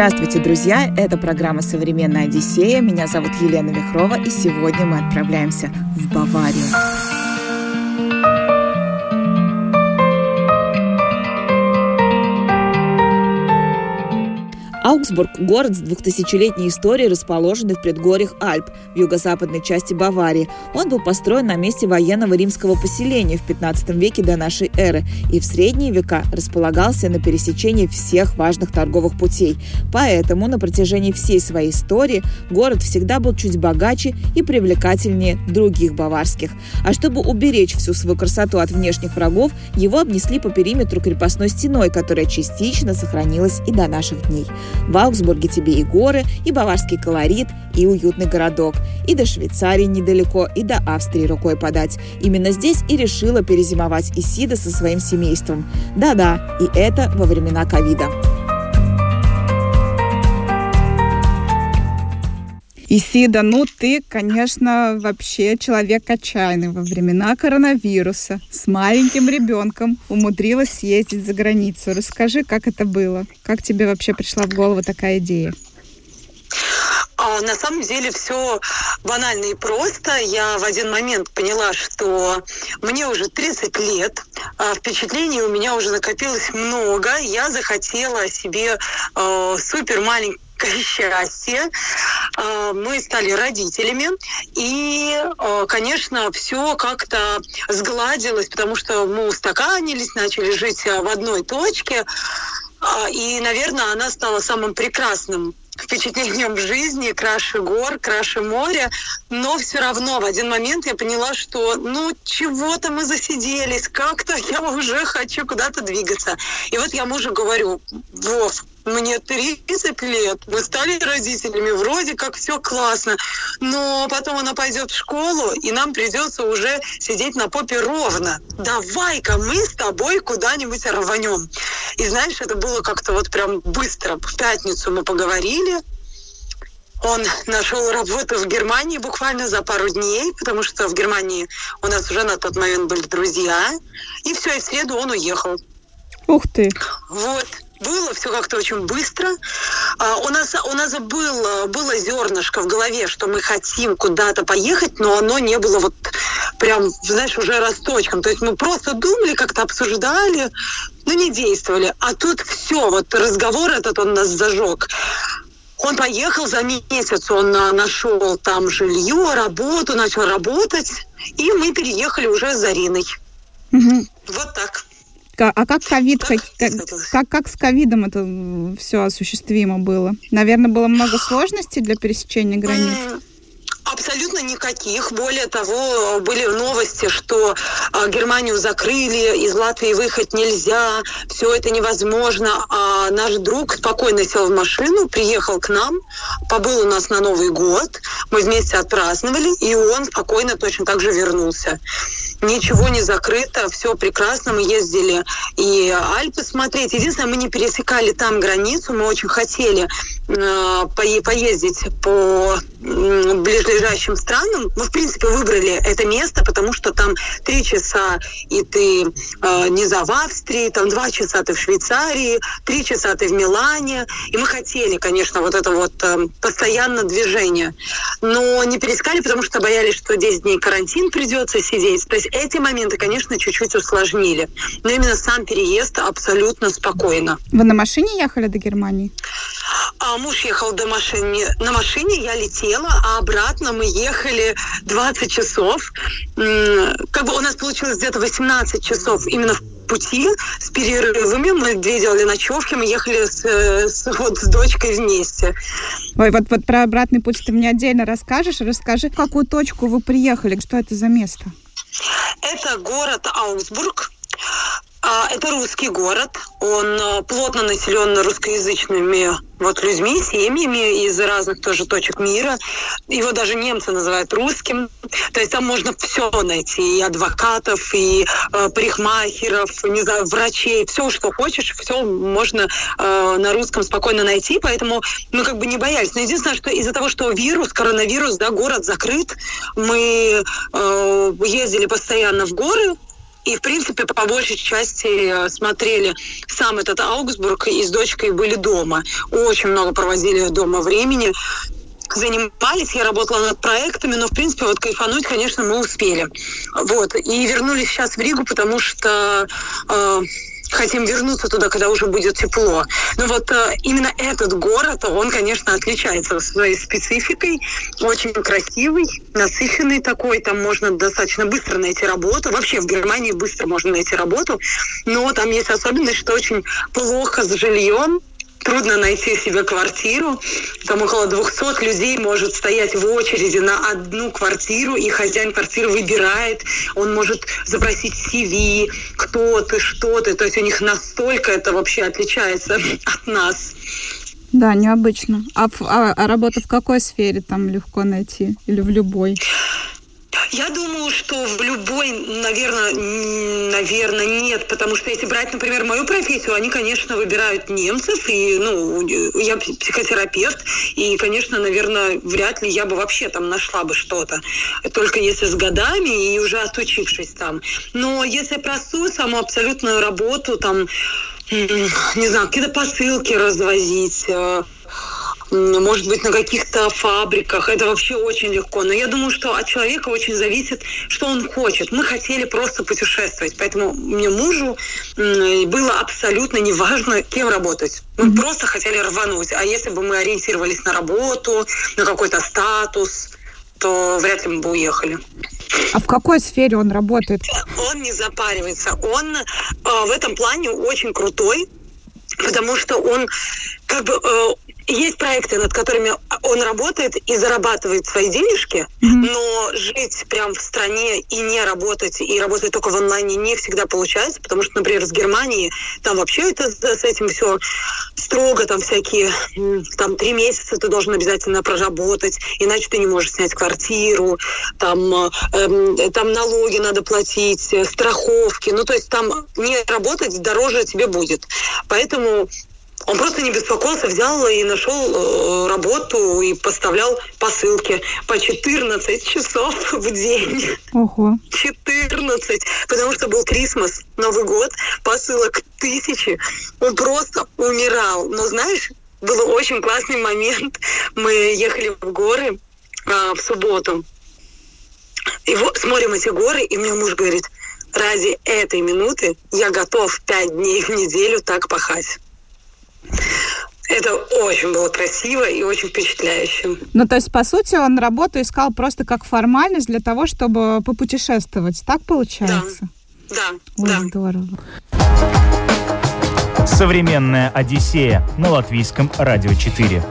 Здравствуйте, друзья! Это программа «Современная Одиссея». Меня зовут Елена Вихрова, и сегодня мы отправляемся в Баварию. Аугсбург – город с двухтысячелетней историей, расположенный в предгорьях Альп в юго-западной части Баварии. Он был построен на месте военного римского поселения в 15 веке до нашей эры и в средние века располагался на пересечении всех важных торговых путей. Поэтому на протяжении всей своей истории город всегда был чуть богаче и привлекательнее других баварских. А чтобы уберечь всю свою красоту от внешних врагов, его обнесли по периметру крепостной стеной, которая частично сохранилась и до наших дней. В Аугсбурге тебе и горы, и баварский колорит, и уютный городок. И до Швейцарии недалеко, и до Австрии рукой подать. Именно здесь и решила перезимовать Исида со своим семейством. Да-да, и это во времена ковида. Исида, ну ты, конечно, вообще человек отчаянный во времена коронавируса. С маленьким ребенком умудрилась съездить за границу. Расскажи, как это было? Как тебе вообще пришла в голову такая идея? А на самом деле все банально и просто. Я в один момент поняла, что мне уже 30 лет, а впечатлений у меня уже накопилось много. Я захотела себе э, супер маленький счастье. А, мы стали родителями, и, а, конечно, все как-то сгладилось, потому что мы устаканились, начали жить в одной точке. А, и, наверное, она стала самым прекрасным впечатлением жизни, краше гор, краше моря, но все равно в один момент я поняла, что ну чего-то мы засиделись, как-то я уже хочу куда-то двигаться. И вот я мужу говорю, Вов, мне 30 лет, мы стали родителями, вроде как все классно, но потом она пойдет в школу, и нам придется уже сидеть на попе ровно. Давай-ка мы с тобой куда-нибудь рванем. И знаешь, это было как-то вот прям быстро. В пятницу мы поговорили, он нашел работу в Германии буквально за пару дней, потому что в Германии у нас уже на тот момент были друзья. И все, и в среду он уехал. Ух ты! Вот было все как-то очень быстро. А, у нас, у нас было, было зернышко в голове, что мы хотим куда-то поехать, но оно не было вот прям, знаешь, уже росточком. То есть мы просто думали, как-то обсуждали, но не действовали. А тут все, вот разговор этот он нас зажег. Он поехал за месяц, он нашел там жилье, работу, начал работать, и мы переехали уже с Зариной. А как ковид, как, как, как с ковидом это все осуществимо было? Наверное, было много сложностей для пересечения границ? Абсолютно никаких. Более того, были новости, что э, Германию закрыли, из Латвии выехать нельзя, все это невозможно. А наш друг спокойно сел в машину, приехал к нам, побыл у нас на Новый год, мы вместе отпраздновали, и он спокойно точно так же вернулся. Ничего не закрыто, все прекрасно, мы ездили и Альпы смотреть. Единственное, мы не пересекали там границу, мы очень хотели э, поездить по ближайшим странам. Мы, в принципе, выбрали это место, потому что там три часа, и ты э, не за в Австрии, там два часа ты в Швейцарии, три часа ты в Милане. И мы хотели, конечно, вот это вот э, постоянно движение. Но не перескали, потому что боялись, что 10 дней карантин придется сидеть. То есть эти моменты, конечно, чуть-чуть усложнили. Но именно сам переезд абсолютно спокойно. Вы на машине ехали до Германии? А муж ехал до машины. На машине я летела, а обратно мы ехали 20 часов. Как бы у нас получилось где-то 18 часов именно в пути с перерывами. Мы две делали ночевки, мы ехали с, с, вот, с дочкой вместе. Ой, вот, вот про обратный путь ты мне отдельно расскажешь. Расскажи, в какую точку вы приехали, что это за место? Это город Аусбург. А, это русский город. Он э, плотно населен русскоязычными вот людьми, семьями из разных тоже точек мира. Его даже немцы называют русским. То есть там можно все найти. И адвокатов, и э, парикмахеров, не знаю, врачей. Все, что хочешь, все можно э, на русском спокойно найти. Поэтому мы как бы не боялись. Но единственное, что из-за того, что вирус, коронавирус, да, город закрыт, мы э, ездили постоянно в горы, и, в принципе, по большей части э, смотрели сам этот Аугсбург и с дочкой были дома. Очень много проводили дома времени занимались, я работала над проектами, но, в принципе, вот кайфануть, конечно, мы успели. Вот. И вернулись сейчас в Ригу, потому что э, хотим вернуться туда, когда уже будет тепло. Но вот э, именно этот город, он, конечно, отличается своей спецификой. Очень красивый, насыщенный такой. Там можно достаточно быстро найти работу. Вообще в Германии быстро можно найти работу. Но там есть особенность, что очень плохо с жильем трудно найти себе квартиру. Там около 200 людей может стоять в очереди на одну квартиру, и хозяин квартиры выбирает. Он может запросить CV, кто ты, что ты. То есть у них настолько это вообще отличается от нас. Да, необычно. А, а, а работа в какой сфере там легко найти? Или в любой? Я думаю, что в любой, наверное, наверное, нет, потому что если брать, например, мою профессию, они, конечно, выбирают немцев, и, ну, я психотерапевт, и, конечно, наверное, вряд ли я бы вообще там нашла бы что-то, только если с годами и уже отучившись там. Но если простую, саму абсолютную работу, там, не знаю, какие-то посылки развозить, э, может быть, на каких-то фабриках. Это вообще очень легко. Но я думаю, что от человека очень зависит, что он хочет. Мы хотели просто путешествовать, поэтому мне мужу было абсолютно неважно, кем работать. Мы mm-hmm. просто хотели рвануть. А если бы мы ориентировались на работу, на какой-то статус, то вряд ли мы бы уехали. А в какой сфере он работает? Он не запаривается. Он э, в этом плане очень крутой, потому что он как бы э, есть проекты, над которыми он работает и зарабатывает свои денежки, mm-hmm. но жить прям в стране и не работать, и работать только в онлайне не всегда получается, потому что, например, с Германии там вообще это с этим все строго, там всякие, там три месяца ты должен обязательно проработать, иначе ты не можешь снять квартиру, там, э, там налоги надо платить, страховки, ну то есть там не работать дороже тебе будет. Поэтому он просто не беспокоился, взял и нашел э, работу и поставлял посылки по 14 часов в день. Ого. 14. Потому что был Крисмас, Новый год, посылок тысячи. Он просто умирал. Но знаешь, был очень классный момент. Мы ехали в горы а, в субботу. И вот смотрим эти горы, и мне муж говорит, ради этой минуты я готов пять дней в неделю так пахать. Это очень было красиво и очень впечатляюще. Ну, то есть, по сути, он работу искал просто как формальность для того, чтобы попутешествовать. Так получается? Да. Да. Ой, да. здорово. Современная Одиссея на латвийском радио 4.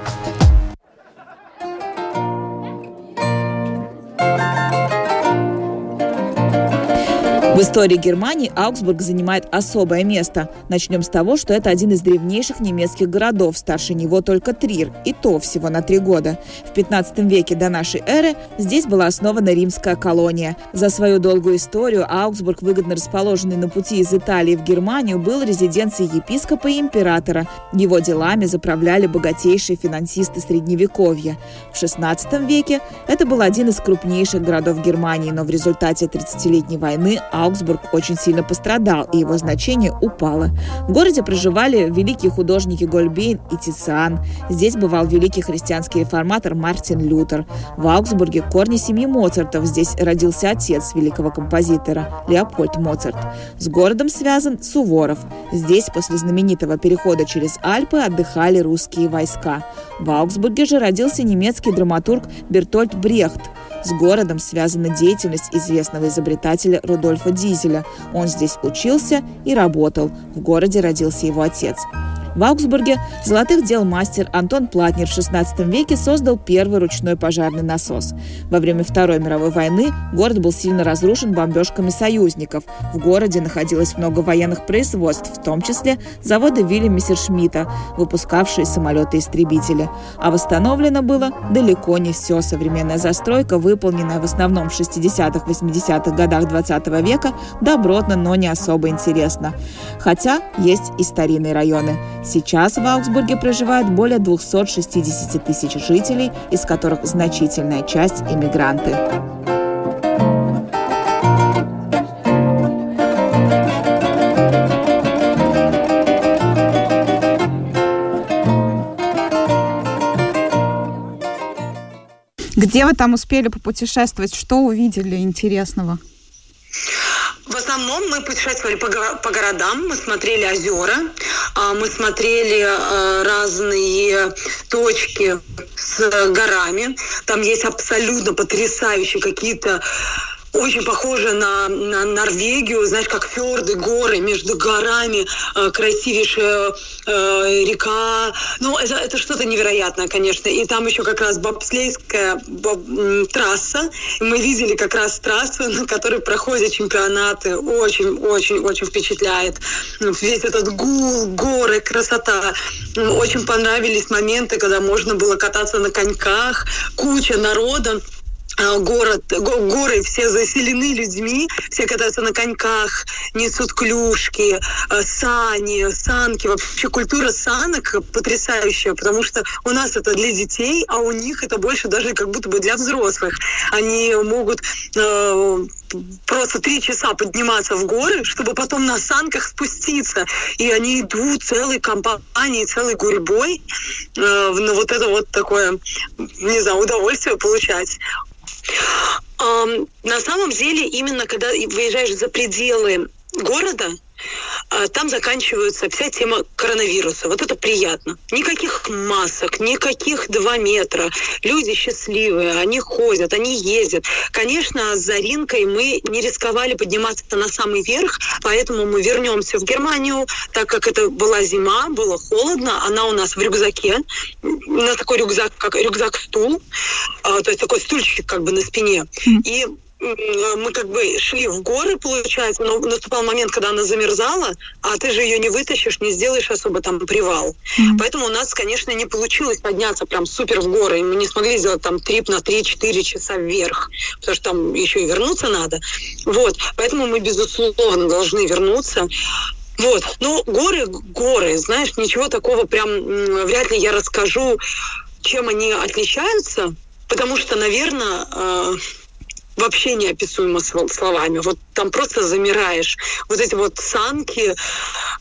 В истории Германии Аугсбург занимает особое место. Начнем с того, что это один из древнейших немецких городов, старше него только Трир, и то всего на три года. В 15 веке до нашей эры здесь была основана римская колония. За свою долгую историю Аугсбург, выгодно расположенный на пути из Италии в Германию, был резиденцией епископа и императора. Его делами заправляли богатейшие финансисты Средневековья. В 16 веке это был один из крупнейших городов Германии, но в результате 30-летней войны Аугсбург Аугсбург очень сильно пострадал, и его значение упало. В городе проживали великие художники Гольбейн и Тициан. Здесь бывал великий христианский реформатор Мартин Лютер. В Аугсбурге корни семьи Моцартов. Здесь родился отец великого композитора Леопольд Моцарт. С городом связан Суворов. Здесь после знаменитого перехода через Альпы отдыхали русские войска. В Аугсбурге же родился немецкий драматург Бертольд Брехт. С городом связана деятельность известного изобретателя Рудольфа Дизеля. Он здесь учился и работал. В городе родился его отец. В Аугсбурге золотых дел мастер Антон Платнер в XVI веке создал первый ручной пожарный насос. Во время Второй мировой войны город был сильно разрушен бомбежками союзников. В городе находилось много военных производств, в том числе заводы Вилли Мессершмитта, выпускавшие самолеты-истребители. А восстановлено было далеко не все. Современная застройка, выполненная в основном в 60-80-х годах 20 века, добротно, но не особо интересна. Хотя есть и старинные районы. Сейчас в Аугсбурге проживает более 260 тысяч жителей, из которых значительная часть – иммигранты. Где вы там успели попутешествовать? Что увидели интересного? В основном мы путешествовали по, по городам, мы смотрели озера, мы смотрели а, разные точки с горами. Там есть абсолютно потрясающие какие-то очень похоже на, на Норвегию, знаешь, как фьорды, горы между горами, э, красивейшая э, река. Ну, это, это что-то невероятное, конечно. И там еще как раз бобслейская боб, трасса. Мы видели как раз трассу, на которой проходят чемпионаты. Очень, очень, очень впечатляет. Весь этот гул, горы, красота. Очень понравились моменты, когда можно было кататься на коньках, куча народа. А, город, горы все заселены людьми, все катаются на коньках, несут клюшки, а, сани, санки. Вообще культура санок потрясающая, потому что у нас это для детей, а у них это больше даже как будто бы для взрослых. Они могут э, просто три часа подниматься в горы, чтобы потом на санках спуститься. И они идут целой компанией, целой гурьбой э, на вот это вот такое, не знаю, удовольствие получать. На самом деле, именно когда выезжаешь за пределы города, там заканчивается вся тема коронавируса. Вот это приятно. Никаких масок, никаких два метра. Люди счастливые, они ходят, они ездят. Конечно, с Заринкой мы не рисковали подниматься на самый верх, поэтому мы вернемся в Германию, так как это была зима, было холодно, она у нас в рюкзаке. У нас такой рюкзак, как рюкзак-стул, а, то есть такой стульчик как бы на спине. И мы как бы шли в горы, получается, но наступал момент, когда она замерзала, а ты же ее не вытащишь, не сделаешь особо там привал. Mm-hmm. Поэтому у нас, конечно, не получилось подняться прям супер в горы. Мы не смогли сделать там трип на 3-4 часа вверх, потому что там еще и вернуться надо. Вот, поэтому мы, безусловно, должны вернуться. Вот, ну, горы, горы, знаешь, ничего такого прям вряд ли я расскажу, чем они отличаются, потому что, наверное, э, вообще неописуемо словами. Вот там просто замираешь. Вот эти вот санки,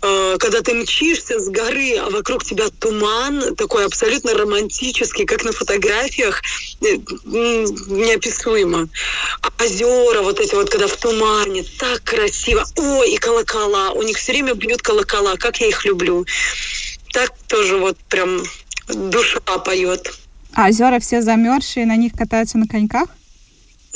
э, когда ты мчишься с горы, а вокруг тебя туман, такой абсолютно романтический, как на фотографиях, э, неописуемо. Озера вот эти вот, когда в тумане, так красиво. Ой, и колокола. У них все время бьют колокола, как я их люблю. Так тоже вот прям душа поет. А озера все замерзшие, на них катаются на коньках?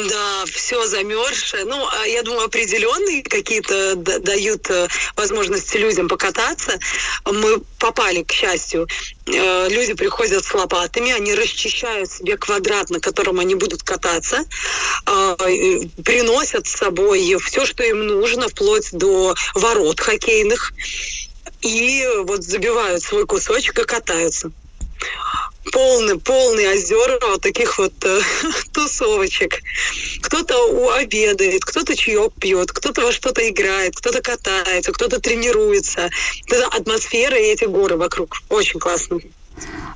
Да, все замерзшее. Ну, а я думаю, определенные какие-то дают э, возможности людям покататься. Мы попали, к счастью. Э, люди приходят с лопатами, они расчищают себе квадрат, на котором они будут кататься, а, приносят с собой все, что им нужно, вплоть до ворот хоккейных, и вот забивают свой кусочек и катаются полный, полный озера вот таких вот э, тусовочек. Кто-то обедает, кто-то чаек пьет, кто-то во что-то играет, кто-то катается, кто-то тренируется. Это атмосфера и эти горы вокруг. Очень классно.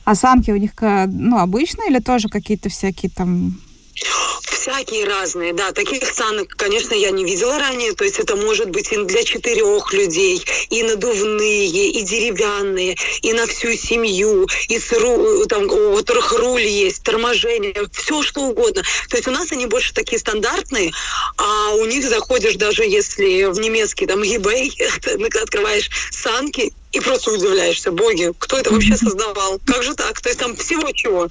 А самки у них ну, обычные или тоже какие-то всякие там Всякие разные, да. Таких санок, конечно, я не видела ранее. То есть это может быть и для четырех людей, и надувные, и деревянные, и на всю семью, и с ру, там, у которых руль есть, торможение, все что угодно. То есть у нас они больше такие стандартные, а у них заходишь даже если в немецкий там eBay, открываешь санки, и просто удивляешься, боги, кто это вообще создавал? Как же так? То есть там всего чего.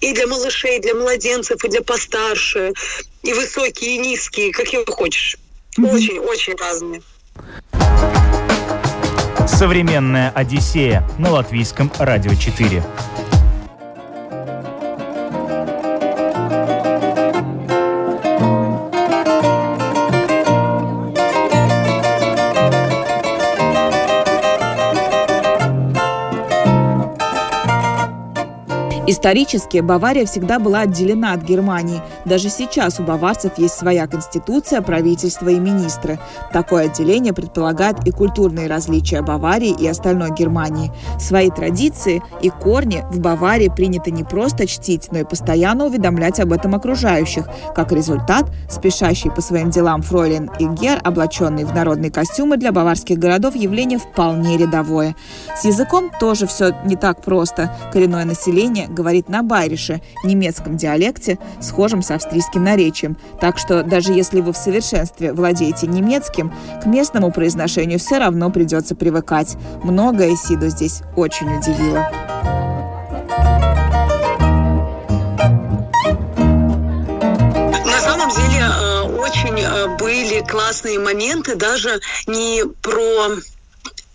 И для малышей, и для младенцев, и для постарше, и высокие, и низкие, какие хочешь. Очень-очень разные. Современная Одиссея на латвийском радио 4. Исторически Бавария всегда была отделена от Германии. Даже сейчас у баварцев есть своя конституция, правительство и министры. Такое отделение предполагает и культурные различия Баварии и остальной Германии. Свои традиции и корни в Баварии принято не просто чтить, но и постоянно уведомлять об этом окружающих. Как результат, спешащий по своим делам Фройлен и Гер, облаченные в народные костюмы для баварских городов, явление вполне рядовое. С языком тоже все не так просто. Коренное население говорит на байрише, немецком диалекте, схожем с австрийским наречием. Так что даже если вы в совершенстве владеете немецким, к местному произношению все равно придется привыкать. Многое Сиду здесь очень удивило. Э, очень э, были классные моменты, даже не про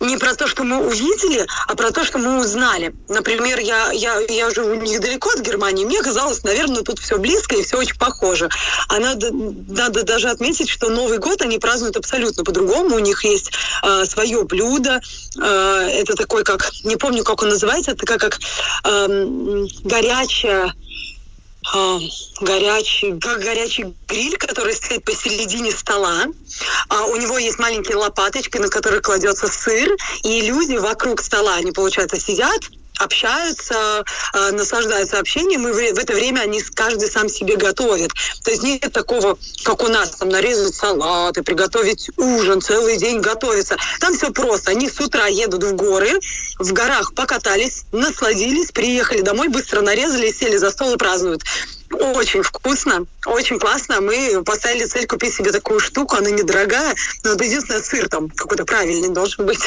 не про то, что мы увидели, а про то, что мы узнали. Например, я, я, я живу недалеко от Германии, мне казалось, наверное, тут все близко и все очень похоже. А надо, надо даже отметить, что Новый год они празднуют абсолютно по-другому. У них есть э, свое блюдо. Э, это такой, как, не помню, как он называется, это такая как э, горячая а, горячий, горячий гриль, который стоит посередине стола. А у него есть маленькие лопаточки, на которые кладется сыр, и люди вокруг стола, они, получается, сидят, общаются, э, наслаждаются общением, и в, это время они каждый сам себе готовит. То есть нет такого, как у нас, там нарезать салаты, приготовить ужин, целый день готовиться. Там все просто. Они с утра едут в горы, в горах покатались, насладились, приехали домой, быстро нарезали, сели за стол и празднуют. Очень вкусно, очень классно. Мы поставили цель купить себе такую штуку, она недорогая, но это единственное, сыр там какой-то правильный должен быть.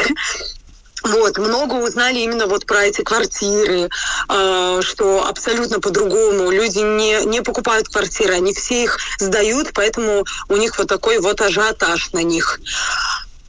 Вот, много узнали именно вот про эти квартиры, э, что абсолютно по-другому. Люди не, не покупают квартиры, они все их сдают, поэтому у них вот такой вот ажиотаж на них.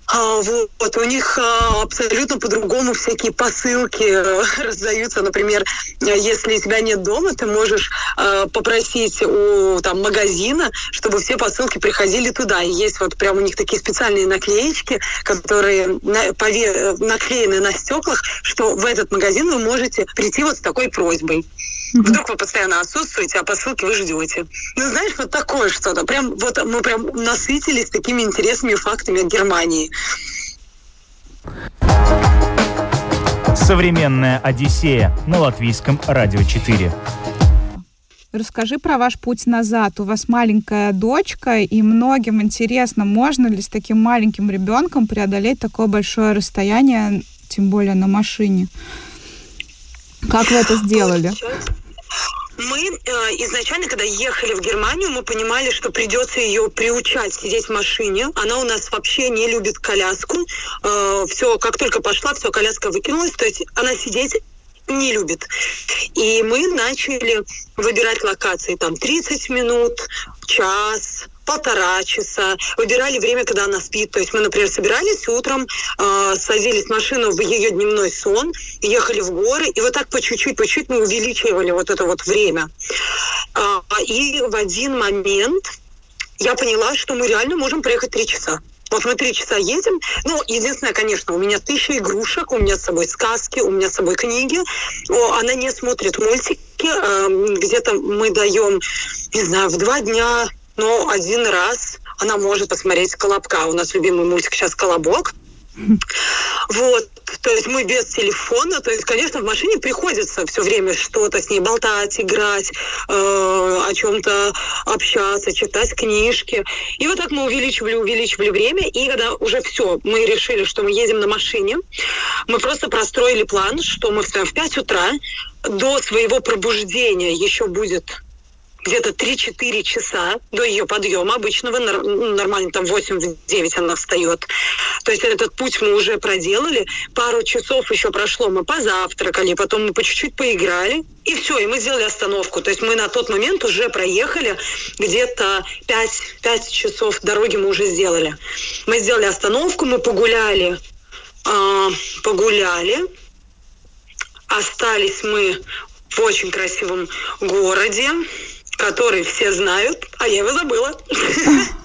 А, вот, у них а, абсолютно по-другому всякие посылки э, раздаются. Например, если тебя нет дома, ты можешь а, попросить у там, магазина, чтобы все посылки приходили туда. И есть вот прям у них такие специальные наклеечки, которые наклеены на стеклах, что в этот магазин вы можете прийти вот с такой просьбой. Вдруг вы постоянно отсутствуете, а посылки вы ждете. Ну, знаешь, вот такое что-то. Прям вот мы прям насытились такими интересными фактами о Германии. Современная Одиссея на латвийском радио 4. Расскажи про ваш путь назад. У вас маленькая дочка, и многим интересно, можно ли с таким маленьким ребенком преодолеть такое большое расстояние, тем более на машине. Как вы это сделали? Мы э, изначально, когда ехали в Германию, мы понимали, что придется ее приучать сидеть в машине. Она у нас вообще не любит коляску. Э, все, как только пошла, все, коляска выкинулась. То есть она сидеть не любит. И мы начали выбирать локации. Там 30 минут, час, полтора часа, выбирали время, когда она спит. То есть мы, например, собирались утром, э, садились в машину в ее дневной сон, ехали в горы, и вот так по чуть-чуть, по чуть мы увеличивали вот это вот время. Э, и в один момент я поняла, что мы реально можем проехать три часа. Вот мы три часа едем. Ну, единственное, конечно, у меня тысяча игрушек, у меня с собой сказки, у меня с собой книги. О, она не смотрит мультики. Э, где-то мы даем, не знаю, в два дня но один раз она может посмотреть «Колобка». У нас любимый мультик сейчас «Колобок». Вот, то есть мы без телефона, то есть, конечно, в машине приходится все время что-то с ней болтать, играть, э, о чем-то общаться, читать книжки. И вот так мы увеличивали, увеличивали время, и когда уже все, мы решили, что мы едем на машине, мы просто простроили план, что мы встаем в 5 утра, до своего пробуждения еще будет где-то 3-4 часа до ее подъема обычного, нормально там 8-9 она встает. То есть этот путь мы уже проделали, пару часов еще прошло, мы позавтракали, потом мы по чуть-чуть поиграли, и все, и мы сделали остановку. То есть мы на тот момент уже проехали где-то 5, 5 часов дороги мы уже сделали. Мы сделали остановку, мы погуляли э, погуляли. Остались мы в очень красивом городе, который все знают, а я его забыла.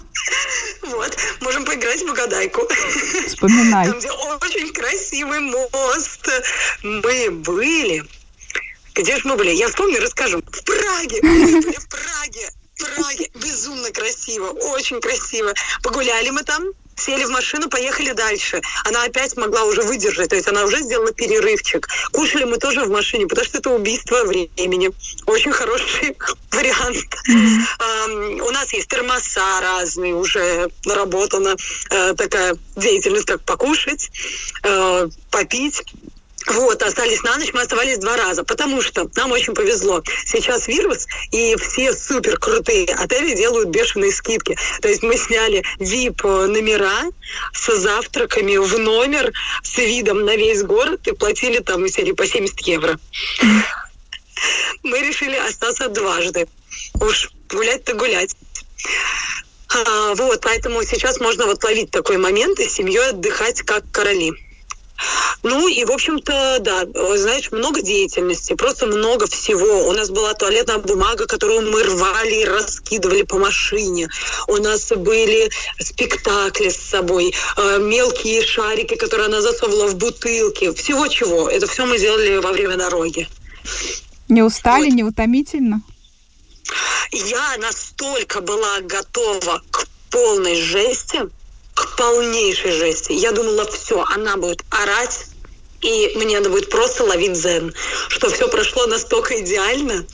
Вот, можем поиграть в угадайку. Вспоминай. Там, где очень красивый мост. Мы были. Где же мы были? Я вспомню, расскажу. В Праге. Мы были в Праге. В Праге. Безумно красиво. Очень красиво. Погуляли мы там сели в машину, поехали дальше. Она опять могла уже выдержать, то есть она уже сделала перерывчик. Кушали мы тоже в машине, потому что это убийство времени. Очень хороший вариант. Mm-hmm. у нас есть термоса разные, уже наработана э, такая деятельность, как покушать, э, попить. Вот, остались на ночь, мы оставались два раза, потому что нам очень повезло. Сейчас вирус, и все супер крутые отели делают бешеные скидки. То есть мы сняли VIP номера с завтраками в номер с видом на весь город и платили там из серии по 70 евро. Мы решили остаться дважды. Уж гулять-то гулять. А, вот, поэтому сейчас можно вот ловить такой момент и с семьей отдыхать как короли. Ну и, в общем-то, да, знаешь, много деятельности, просто много всего. У нас была туалетная бумага, которую мы рвали и раскидывали по машине. У нас были спектакли с собой, э, мелкие шарики, которые она засовывала в бутылки. Всего чего. Это все мы делали во время дороги. Не устали, вот. не утомительно? Я настолько была готова к полной жести, к полнейшей жести. Я думала, все, она будет орать, и мне надо будет просто ловить зен. Что все прошло настолько идеально.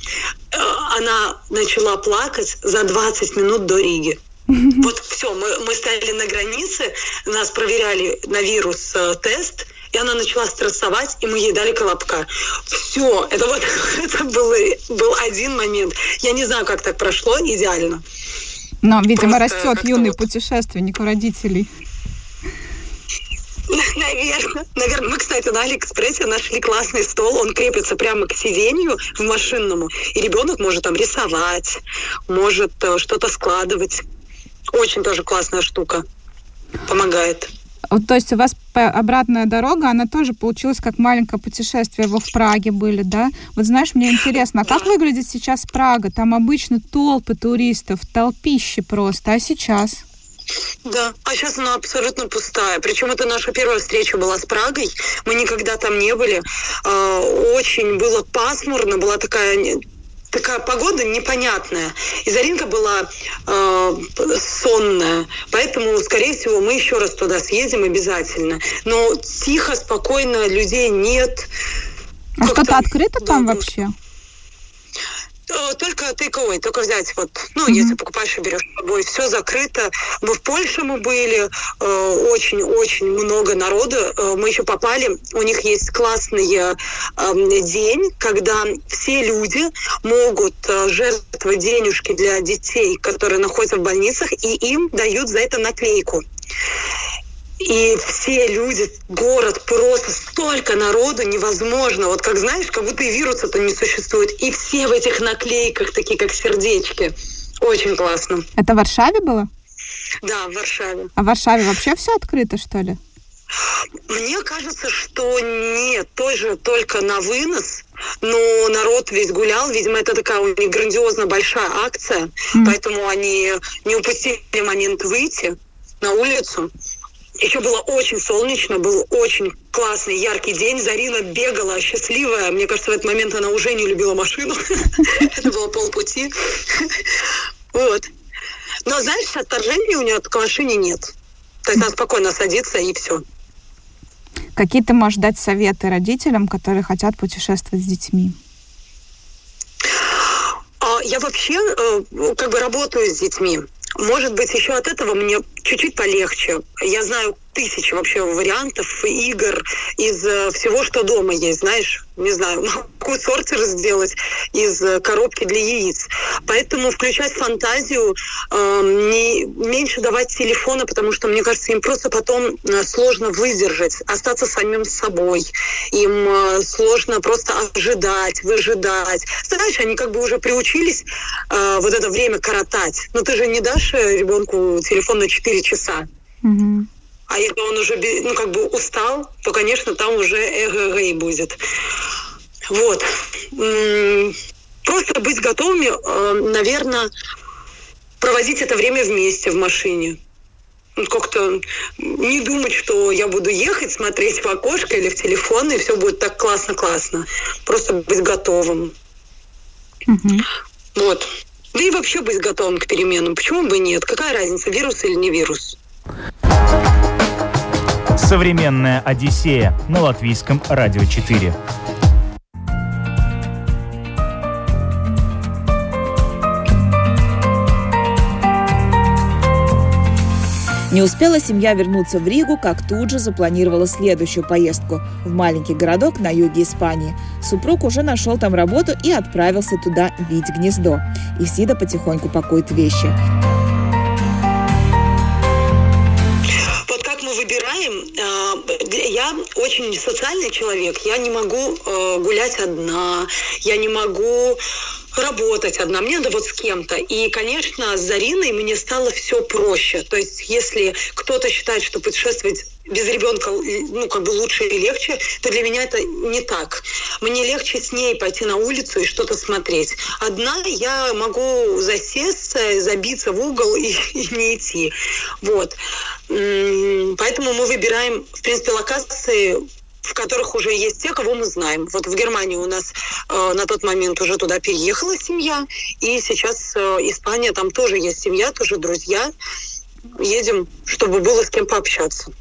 Э, она начала плакать за 20 минут до Риги. Вот все, мы, мы стояли на границе, нас проверяли на вирус э, тест, и она начала стрессовать, и мы ей дали колобка. Все, это вот это был, был один момент. Я не знаю, как так прошло, идеально. Но, видимо, Просто растет юный вот... путешественник у родителей. Наверное. Наверное. Мы, кстати, на Алиэкспрессе нашли классный стол. Он крепится прямо к сиденью в машинному. И ребенок может там рисовать, может э, что-то складывать. Очень тоже классная штука. Помогает. То есть у вас обратная дорога, она тоже получилась как маленькое путешествие. Вы в Праге были, да? Вот знаешь, мне интересно, а как выглядит сейчас Прага? Там обычно толпы туристов, толпище просто, а сейчас? Да, а сейчас она абсолютно пустая. Причем это наша первая встреча была с Прагой. Мы никогда там не были. А, очень было пасмурно, была такая такая погода непонятная. И Заринка была э, сонная, поэтому, скорее всего, мы еще раз туда съездим обязательно. Но тихо, спокойно, людей нет. А что-то открыто там вообще? Э, только takeaway, только взять вот, ну, mm-hmm. если покупаешь и берешь с собой, все закрыто. Мы в Польше мы были, очень-очень э, много народу. Э, мы еще попали, у них есть классный э, день, когда все люди могут э, жертвовать денежки для детей, которые находятся в больницах, и им дают за это наклейку. И все люди, город, просто столько народу невозможно. Вот как знаешь, как будто и вируса-то не существует. И все в этих наклейках, такие как сердечки. Очень классно. Это в Варшаве было? Да, в Варшаве. А в Варшаве вообще все открыто, что ли? Мне кажется, что нет, тоже только на вынос, но народ весь гулял, видимо, это такая у них грандиозно большая акция, mm. поэтому они не упустили момент выйти на улицу. Еще было очень солнечно, был очень классный, яркий день. Зарина бегала, счастливая. Мне кажется, в этот момент она уже не любила машину. Это было полпути. Вот. Но, знаешь, отторжения у нее к машине нет. То есть она спокойно садится и все. Какие ты можешь дать советы родителям, которые хотят путешествовать с детьми? А, я вообще э, как бы работаю с детьми. Может быть, еще от этого мне чуть-чуть полегче. Я знаю тысячи вообще вариантов игр из э, всего, что дома есть, знаешь, не знаю, могу сортир сделать из э, коробки для яиц. Поэтому включать фантазию, э, не, меньше давать телефона, потому что, мне кажется, им просто потом э, сложно выдержать, остаться самим собой. Им э, сложно просто ожидать, выжидать. Знаешь, они как бы уже приучились э, вот это время коротать. Но ты же не дашь ребенку телефон на 4 часа. Угу. А если он уже, ну, как бы устал, то, конечно, там уже эго и будет. Вот. Просто быть готовыми, э, наверное, проводить это время вместе в машине. Как-то не думать, что я буду ехать, смотреть в окошко или в телефон, и все будет так классно-классно. Просто быть готовым. Угу. Вот. Да и вообще быть готовым к переменам. Почему бы нет? Какая разница, вирус или не вирус? Современная Одиссея на латвийском радио 4. Не успела семья вернуться в Ригу, как тут же запланировала следующую поездку в маленький городок на юге Испании. Супруг уже нашел там работу и отправился туда бить гнездо. Исида потихоньку пакует вещи. Я очень социальный человек, я не могу э, гулять одна, я не могу работать одна, мне надо вот с кем-то. И, конечно, с Зариной мне стало все проще. То есть, если кто-то считает, что путешествовать без ребенка, ну, как бы лучше и легче, то для меня это не так. Мне легче с ней пойти на улицу и что-то смотреть. Одна я могу засесться, забиться в угол и, и не идти. Вот. Поэтому мы выбираем, в принципе, локации в которых уже есть те, кого мы знаем. Вот в Германии у нас э, на тот момент уже туда переехала семья, и сейчас э, Испания, там тоже есть семья, тоже друзья. Едем, чтобы было с кем пообщаться.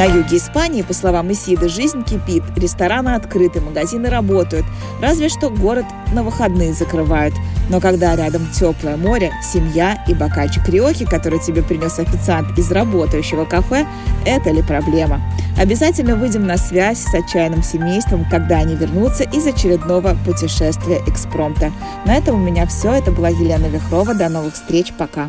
На юге Испании, по словам Исиды, жизнь кипит, рестораны открыты, магазины работают. Разве что город на выходные закрывают. Но когда рядом теплое море, семья и бокальчик риохи, который тебе принес официант из работающего кафе, это ли проблема? Обязательно выйдем на связь с отчаянным семейством, когда они вернутся из очередного путешествия экспромта. На этом у меня все. Это была Елена Вихрова. До новых встреч. Пока.